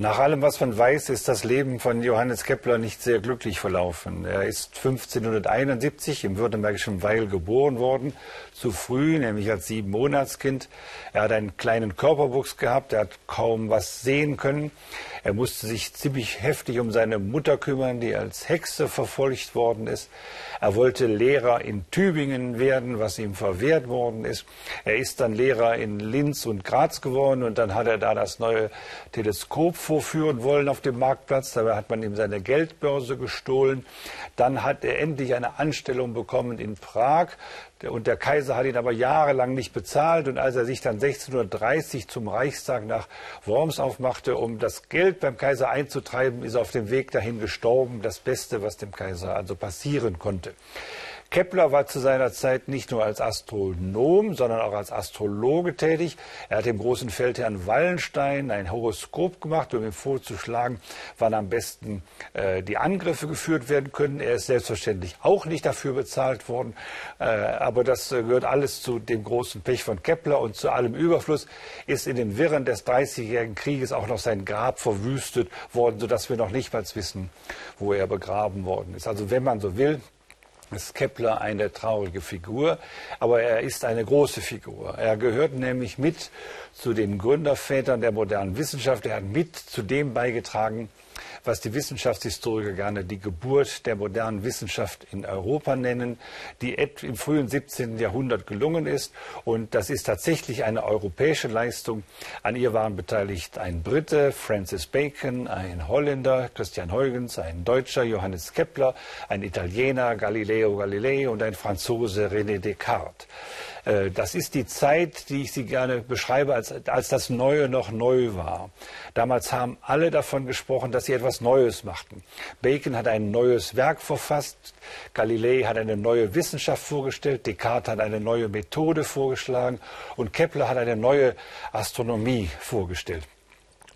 Nach allem, was man weiß, ist das Leben von Johannes Kepler nicht sehr glücklich verlaufen. Er ist 1571 im württembergischen Weil geboren worden, zu früh, nämlich als sieben Monatskind. Er hat einen kleinen Körperwuchs gehabt, er hat kaum was sehen können. Er musste sich ziemlich heftig um seine Mutter kümmern, die als Hexe verfolgt worden ist. Er wollte Lehrer in Tübingen werden, was ihm verwehrt worden ist. Er ist dann Lehrer in Linz und Graz geworden und dann hat er da das neue Teleskop vorführen wollen auf dem Marktplatz. Dabei hat man ihm seine Geldbörse gestohlen. Dann hat er endlich eine Anstellung bekommen in Prag und der Kaiser hat ihn aber jahrelang nicht bezahlt. Und als er sich dann 1630 zum Reichstag nach Worms aufmachte, um das Geld beim Kaiser einzutreiben, ist er auf dem Weg dahin gestorben. Das Beste, was dem Kaiser also passieren konnte. Kepler war zu seiner Zeit nicht nur als Astronom, sondern auch als Astrologe tätig. Er hat dem großen Feldherrn Wallenstein ein Horoskop gemacht, um ihm vorzuschlagen, wann am besten äh, die Angriffe geführt werden können. Er ist selbstverständlich auch nicht dafür bezahlt worden, äh, aber das äh, gehört alles zu dem großen Pech von Kepler und zu allem Überfluss ist in den Wirren des Dreißigjährigen Krieges auch noch sein Grab verwüstet worden, sodass wir noch nicht mal wissen, wo er begraben worden ist. Also wenn man so will, ist Kepler eine traurige Figur, aber er ist eine große Figur. Er gehört nämlich mit zu den Gründervätern der modernen Wissenschaft. Er hat mit zu dem beigetragen, was die Wissenschaftshistoriker gerne die Geburt der modernen Wissenschaft in Europa nennen, die im frühen 17. Jahrhundert gelungen ist. Und das ist tatsächlich eine europäische Leistung. An ihr waren beteiligt ein Brite, Francis Bacon, ein Holländer, Christian Huygens, ein Deutscher, Johannes Kepler, ein Italiener, Galileo Galilei und ein Franzose, René Descartes. Äh, das ist die Zeit, die ich Sie gerne beschreibe, als, als das Neue noch neu war. Damals haben alle davon gesprochen, dass sie etwas Neues machten. Bacon hat ein neues Werk verfasst, Galilei hat eine neue Wissenschaft vorgestellt, Descartes hat eine neue Methode vorgeschlagen und Kepler hat eine neue Astronomie vorgestellt.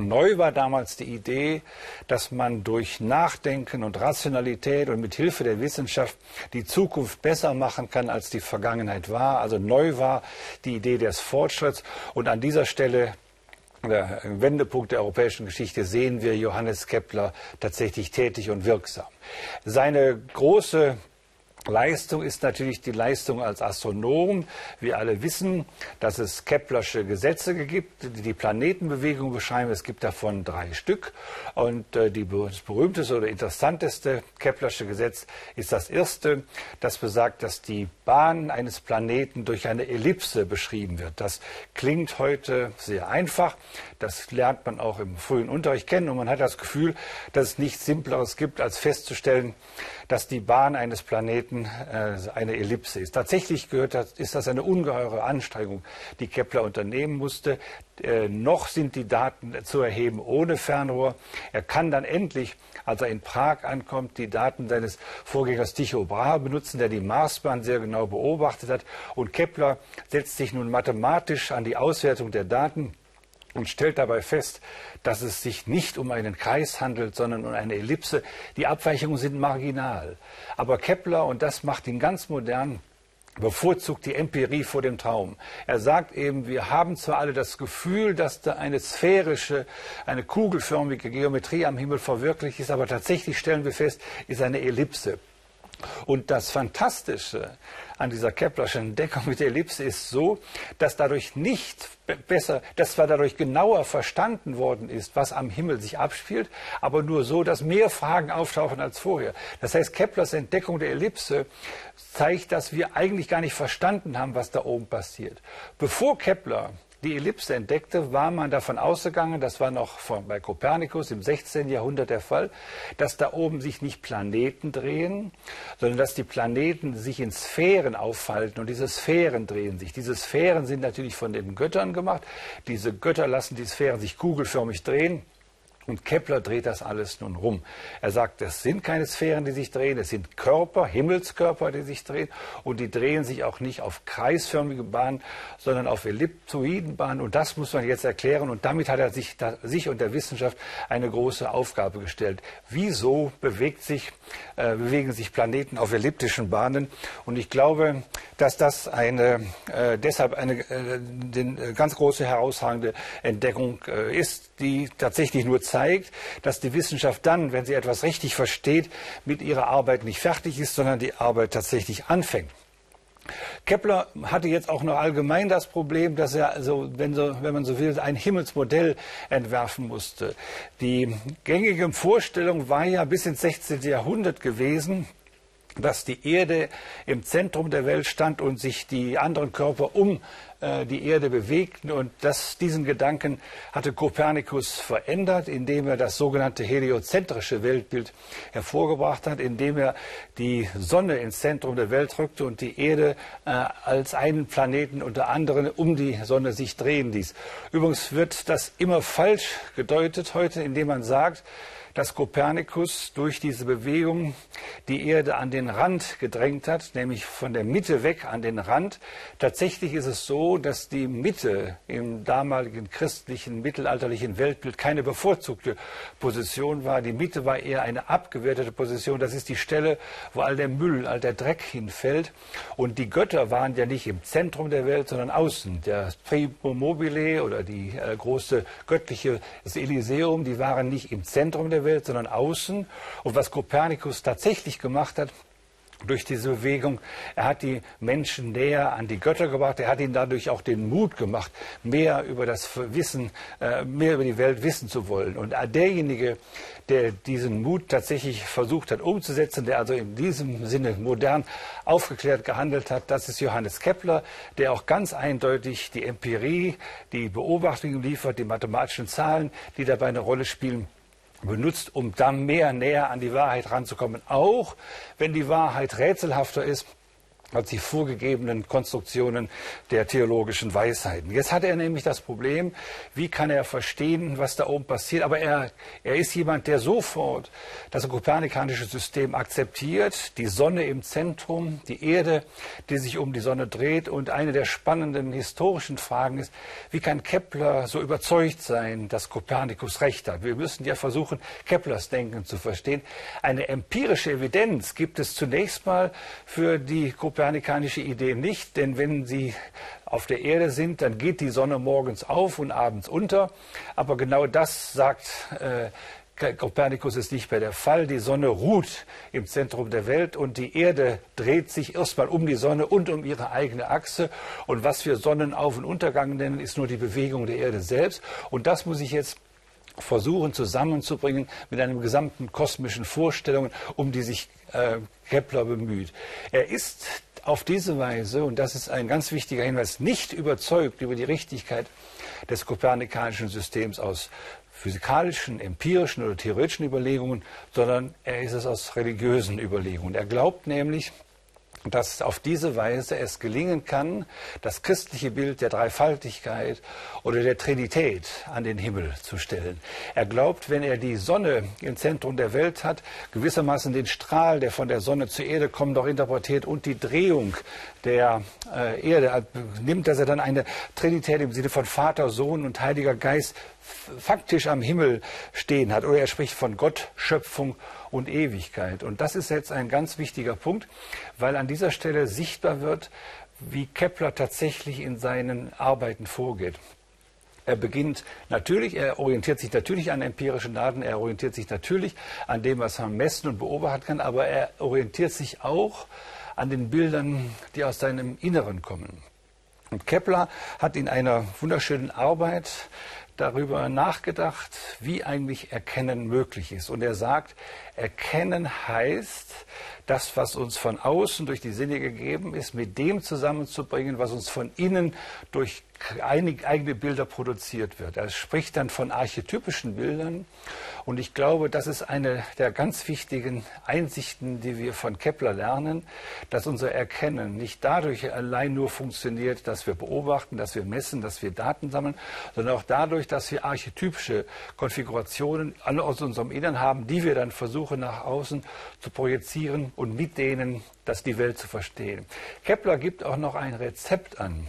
Neu war damals die Idee, dass man durch Nachdenken und Rationalität und mit Hilfe der Wissenschaft die Zukunft besser machen kann, als die Vergangenheit war. Also neu war die Idee des Fortschritts. Und an dieser Stelle der Wendepunkt der europäischen Geschichte sehen wir Johannes Kepler tatsächlich tätig und wirksam. Seine große Leistung ist natürlich die Leistung als Astronom. Wir alle wissen, dass es Keplersche Gesetze gibt, die die Planetenbewegung beschreiben. Es gibt davon drei Stück. Und äh, die, das berühmteste oder interessanteste Keplersche Gesetz ist das erste, das besagt, dass die Bahn eines Planeten durch eine Ellipse beschrieben wird. Das klingt heute sehr einfach. Das lernt man auch im frühen Unterricht kennen. Und man hat das Gefühl, dass es nichts Simpleres gibt, als festzustellen, dass die Bahn eines Planeten äh, eine Ellipse ist. Tatsächlich gehört das, ist das eine ungeheure Anstrengung, die Kepler unternehmen musste. Äh, noch sind die Daten zu erheben ohne Fernrohr. Er kann dann endlich, als er in Prag ankommt, die Daten seines Vorgängers Tycho Brahe benutzen, der die Marsbahn sehr genau beobachtet hat. Und Kepler setzt sich nun mathematisch an die Auswertung der Daten und stellt dabei fest, dass es sich nicht um einen Kreis handelt, sondern um eine Ellipse. Die Abweichungen sind marginal. Aber Kepler, und das macht ihn ganz modern, bevorzugt die Empirie vor dem Traum. Er sagt eben, wir haben zwar alle das Gefühl, dass da eine sphärische, eine kugelförmige Geometrie am Himmel verwirklicht ist, aber tatsächlich stellen wir fest, ist eine Ellipse. Und das Fantastische an dieser Keplerschen Entdeckung mit der Ellipse ist so, dass dadurch nicht besser, dass zwar dadurch genauer verstanden worden ist, was am Himmel sich abspielt, aber nur so, dass mehr Fragen auftauchen als vorher. Das heißt, Keplers Entdeckung der Ellipse zeigt, dass wir eigentlich gar nicht verstanden haben, was da oben passiert. Bevor Kepler die Ellipse entdeckte, war man davon ausgegangen, das war noch von, bei Kopernikus im 16. Jahrhundert der Fall, dass da oben sich nicht Planeten drehen, sondern dass die Planeten sich in Sphären aufhalten und diese Sphären drehen sich. Diese Sphären sind natürlich von den Göttern gemacht. Diese Götter lassen die Sphären sich kugelförmig drehen. Und Kepler dreht das alles nun rum. Er sagt, es sind keine Sphären, die sich drehen, es sind Körper, Himmelskörper, die sich drehen. Und die drehen sich auch nicht auf kreisförmige Bahnen, sondern auf elliptoiden Bahnen. Und das muss man jetzt erklären. Und damit hat er sich, da, sich und der Wissenschaft eine große Aufgabe gestellt. Wieso bewegt sich, äh, bewegen sich Planeten auf elliptischen Bahnen? Und ich glaube, dass das eine, äh, deshalb eine äh, den, äh, ganz große herausragende Entdeckung äh, ist die tatsächlich nur zeigt, dass die Wissenschaft dann, wenn sie etwas richtig versteht, mit ihrer Arbeit nicht fertig ist, sondern die Arbeit tatsächlich anfängt. Kepler hatte jetzt auch noch allgemein das Problem, dass er, also, wenn, so, wenn man so will, ein Himmelsmodell entwerfen musste. Die gängige Vorstellung war ja bis ins 16. Jahrhundert gewesen, dass die Erde im Zentrum der Welt stand und sich die anderen Körper um äh, die Erde bewegten. Und das, diesen Gedanken hatte Kopernikus verändert, indem er das sogenannte heliozentrische Weltbild hervorgebracht hat, indem er die Sonne ins Zentrum der Welt rückte und die Erde äh, als einen Planeten unter anderem um die Sonne sich drehen ließ. Übrigens wird das immer falsch gedeutet heute, indem man sagt, dass Kopernikus durch diese Bewegung die Erde an den Rand gedrängt hat, nämlich von der Mitte weg an den Rand. Tatsächlich ist es so, dass die Mitte im damaligen christlichen, mittelalterlichen Weltbild keine bevorzugte Position war. Die Mitte war eher eine abgewertete Position. Das ist die Stelle, wo all der Müll, all der Dreck hinfällt. Und die Götter waren ja nicht im Zentrum der Welt, sondern außen. Der Primo Mobile oder die äh, große göttliche das Elyseum, die waren nicht im Zentrum der der Welt, sondern außen. Und was Kopernikus tatsächlich gemacht hat, durch diese Bewegung. Er hat die Menschen näher an die Götter gebracht. Er hat ihnen dadurch auch den Mut gemacht, mehr über das Wissen, äh, mehr über die Welt wissen zu wollen. Und derjenige, der diesen Mut tatsächlich versucht hat umzusetzen, der also in diesem Sinne modern aufgeklärt gehandelt hat, das ist Johannes Kepler, der auch ganz eindeutig die Empirie, die Beobachtungen liefert, die mathematischen Zahlen, die dabei eine Rolle spielen, benutzt, um dann mehr näher an die Wahrheit ranzukommen, auch wenn die Wahrheit rätselhafter ist als die vorgegebenen Konstruktionen der theologischen Weisheiten. Jetzt hat er nämlich das Problem, wie kann er verstehen, was da oben passiert. Aber er, er ist jemand, der sofort das kopernikanische System akzeptiert, die Sonne im Zentrum, die Erde, die sich um die Sonne dreht. Und eine der spannenden historischen Fragen ist, wie kann Kepler so überzeugt sein, dass Kopernikus recht hat? Wir müssen ja versuchen, Keplers Denken zu verstehen. Eine empirische Evidenz gibt es zunächst mal für die Kopernikus kopernikanische Idee nicht, denn wenn Sie auf der Erde sind, dann geht die Sonne morgens auf und abends unter. Aber genau das sagt äh, Kopernikus ist nicht mehr der Fall. Die Sonne ruht im Zentrum der Welt und die Erde dreht sich erstmal um die Sonne und um ihre eigene Achse. Und was wir Sonnenauf- und Untergang nennen, ist nur die Bewegung der Erde selbst. Und das muss ich jetzt versuchen zusammenzubringen mit einem gesamten kosmischen Vorstellungen, um die sich äh, Kepler bemüht. Er ist auf diese Weise, und das ist ein ganz wichtiger Hinweis, nicht überzeugt über die Richtigkeit des kopernikanischen Systems aus physikalischen, empirischen oder theoretischen Überlegungen, sondern er ist es aus religiösen Überlegungen. Er glaubt nämlich, dass auf diese Weise es gelingen kann, das christliche Bild der Dreifaltigkeit oder der Trinität an den Himmel zu stellen. Er glaubt, wenn er die Sonne im Zentrum der Welt hat, gewissermaßen den Strahl, der von der Sonne zur Erde kommt, auch interpretiert und die Drehung der äh, Erde nimmt, dass er dann eine Trinität im Sinne von Vater, Sohn und Heiliger Geist faktisch am Himmel stehen hat. Oder er spricht von Gott, Schöpfung und Ewigkeit. Und das ist jetzt ein ganz wichtiger Punkt, weil an dieser Stelle sichtbar wird, wie Kepler tatsächlich in seinen Arbeiten vorgeht. Er beginnt natürlich, er orientiert sich natürlich an empirischen Daten, er orientiert sich natürlich an dem, was man messen und beobachten kann, aber er orientiert sich auch an den Bildern, die aus seinem Inneren kommen. Und Kepler hat in einer wunderschönen Arbeit darüber nachgedacht, wie eigentlich Erkennen möglich ist. Und er sagt, Erkennen heißt, das, was uns von außen durch die Sinne gegeben ist, mit dem zusammenzubringen, was uns von innen durch eigene Bilder produziert wird. Er spricht dann von archetypischen Bildern und ich glaube, das ist eine der ganz wichtigen Einsichten, die wir von Kepler lernen, dass unser Erkennen nicht dadurch allein nur funktioniert, dass wir beobachten, dass wir messen, dass wir Daten sammeln, sondern auch dadurch, dass wir archetypische Konfigurationen alle aus unserem Innern haben, die wir dann versuchen nach außen zu projizieren und mit denen das die Welt zu verstehen. Kepler gibt auch noch ein Rezept an,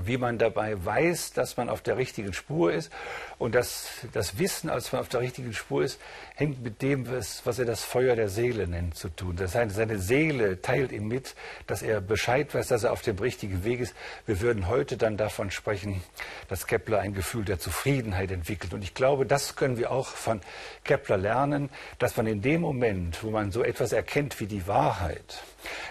wie man dabei weiß, dass man auf der richtigen Spur ist. Und das, das Wissen, als man auf der richtigen Spur ist, hängt mit dem, was, was er das Feuer der Seele nennt, zu tun. Das heißt, seine Seele teilt ihm mit, dass er Bescheid weiß, dass er auf dem richtigen Weg ist. Wir würden heute dann davon sprechen, dass Kepler ein Gefühl der Zufriedenheit entwickelt. Und ich glaube, das können wir auch von Kepler lernen, dass man in dem Moment, wo man so etwas erkennt wie die Wahrheit,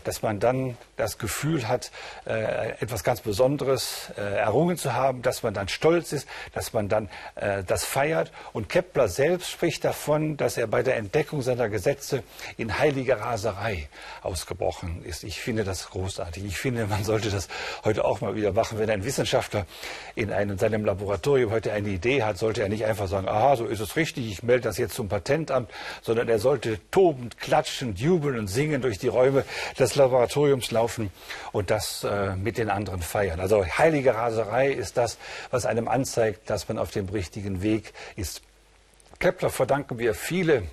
dass man dann das Gefühl hat, äh, etwas ganz Besonderes äh, errungen zu haben, dass man dann stolz ist, dass man dann äh, das feiert. Und Kepler selbst spricht davon, dass er bei der Entdeckung seiner Gesetze in heiliger Raserei ausgebrochen ist. Ich finde das großartig. Ich finde, man sollte das heute auch mal wieder machen. Wenn ein Wissenschaftler in einem, seinem Laboratorium heute eine Idee hat, sollte er nicht einfach sagen, aha, so ist es richtig, ich melde das jetzt zum Patentamt, sondern er sollte tobend, klatschend, jubeln und singen durch die Räume des Laboratoriums laufen und das äh, mit den anderen feiern. Also heilige Raserei ist das, was einem anzeigt, dass man auf dem richtigen Weg ist. Kepler verdanken wir viele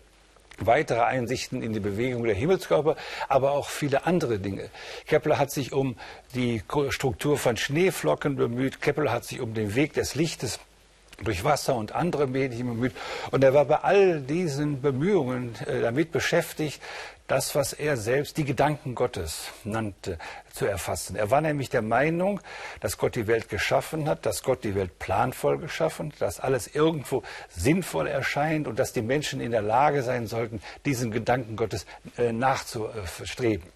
weitere Einsichten in die Bewegung der Himmelskörper, aber auch viele andere Dinge. Kepler hat sich um die Struktur von Schneeflocken bemüht. Kepler hat sich um den Weg des Lichtes durch Wasser und andere Medien bemüht. Und er war bei all diesen Bemühungen äh, damit beschäftigt, das, was er selbst die Gedanken Gottes nannte, zu erfassen. Er war nämlich der Meinung, dass Gott die Welt geschaffen hat, dass Gott die Welt planvoll geschaffen, hat, dass alles irgendwo sinnvoll erscheint und dass die Menschen in der Lage sein sollten, diesen Gedanken Gottes äh, nachzustreben.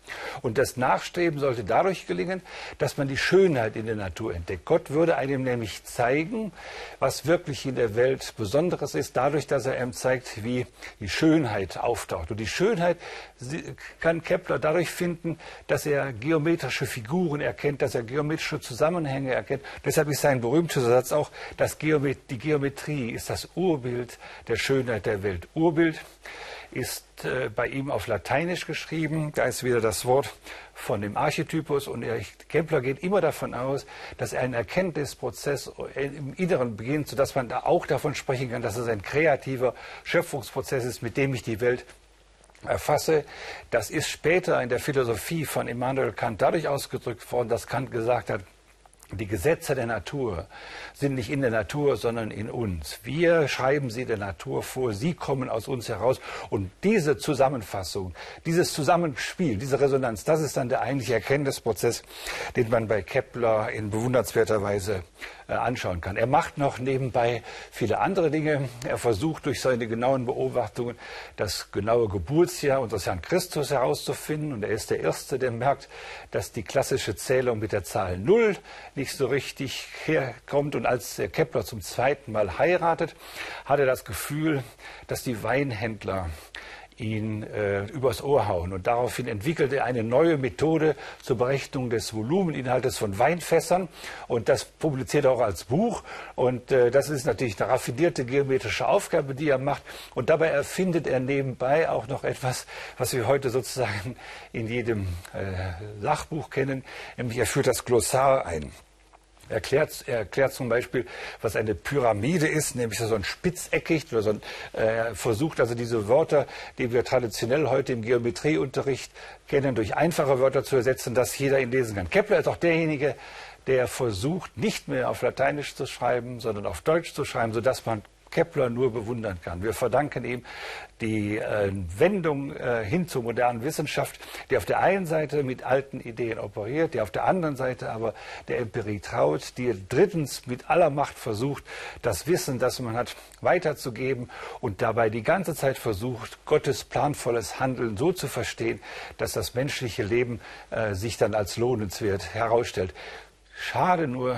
Und das Nachstreben sollte dadurch gelingen, dass man die Schönheit in der Natur entdeckt. Gott würde einem nämlich zeigen, was wirklich in der Welt Besonderes ist, dadurch, dass er ihm zeigt, wie die Schönheit auftaucht. Und die Schönheit kann Kepler dadurch finden, dass er geometrische Figuren erkennt, dass er geometrische Zusammenhänge erkennt. Deshalb ist sein berühmter Satz auch, dass Geomet die Geometrie ist das Urbild der Schönheit der Welt. Urbild ist äh, bei ihm auf Lateinisch geschrieben. Da ist wieder das Wort von dem Archetypus. Und er, Kepler geht immer davon aus, dass einen Erkenntnisprozess im Inneren beginnt, sodass man da auch davon sprechen kann, dass es ein kreativer Schöpfungsprozess ist, mit dem ich die Welt erfasse, das ist später in der Philosophie von Immanuel Kant dadurch ausgedrückt worden, dass Kant gesagt hat, die Gesetze der Natur sind nicht in der Natur, sondern in uns. Wir schreiben sie der Natur vor, sie kommen aus uns heraus. Und diese Zusammenfassung, dieses Zusammenspiel, diese Resonanz, das ist dann der eigentliche Erkenntnisprozess, den man bei Kepler in bewundernswerter Weise anschauen kann. Er macht noch nebenbei viele andere Dinge. Er versucht durch seine genauen Beobachtungen das genaue Geburtsjahr unseres Herrn Christus herauszufinden. Und er ist der Erste, der merkt, dass die klassische Zählung mit der Zahl Null nicht so richtig herkommt. Und als Kepler zum zweiten Mal heiratet, hat er das Gefühl, dass die Weinhändler ihn äh, übers Ohr hauen. Und daraufhin entwickelte er eine neue Methode zur Berechnung des Volumeninhaltes von Weinfässern. Und das publiziert er auch als Buch. Und äh, das ist natürlich eine raffinierte geometrische Aufgabe, die er macht. Und dabei erfindet er nebenbei auch noch etwas, was wir heute sozusagen in jedem äh, Sachbuch kennen, nämlich er führt das Glossar ein erklärt, er erklärt zum Beispiel, was eine Pyramide ist, nämlich so ein spitzeckig oder so ein, äh, versucht also diese Wörter, die wir traditionell heute im Geometrieunterricht kennen, durch einfache Wörter zu ersetzen, dass jeder ihn lesen kann. Kepler ist auch derjenige, der versucht, nicht mehr auf Lateinisch zu schreiben, sondern auf Deutsch zu schreiben, sodass man Kepler nur bewundern kann. Wir verdanken ihm die äh, Wendung äh, hin zur modernen Wissenschaft, die auf der einen Seite mit alten Ideen operiert, die auf der anderen Seite aber der Empirie traut, die drittens mit aller Macht versucht, das Wissen, das man hat, weiterzugeben und dabei die ganze Zeit versucht, Gottes planvolles Handeln so zu verstehen, dass das menschliche Leben äh, sich dann als lohnenswert herausstellt. Schade nur,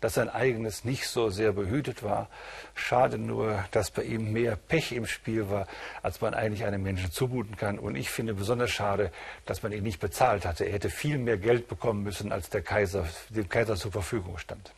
dass sein eigenes nicht so sehr behütet war. Schade nur, dass bei ihm mehr Pech im Spiel war, als man eigentlich einem Menschen zumuten kann. Und ich finde besonders schade, dass man ihn nicht bezahlt hatte. Er hätte viel mehr Geld bekommen müssen, als der Kaiser, dem Kaiser zur Verfügung stand.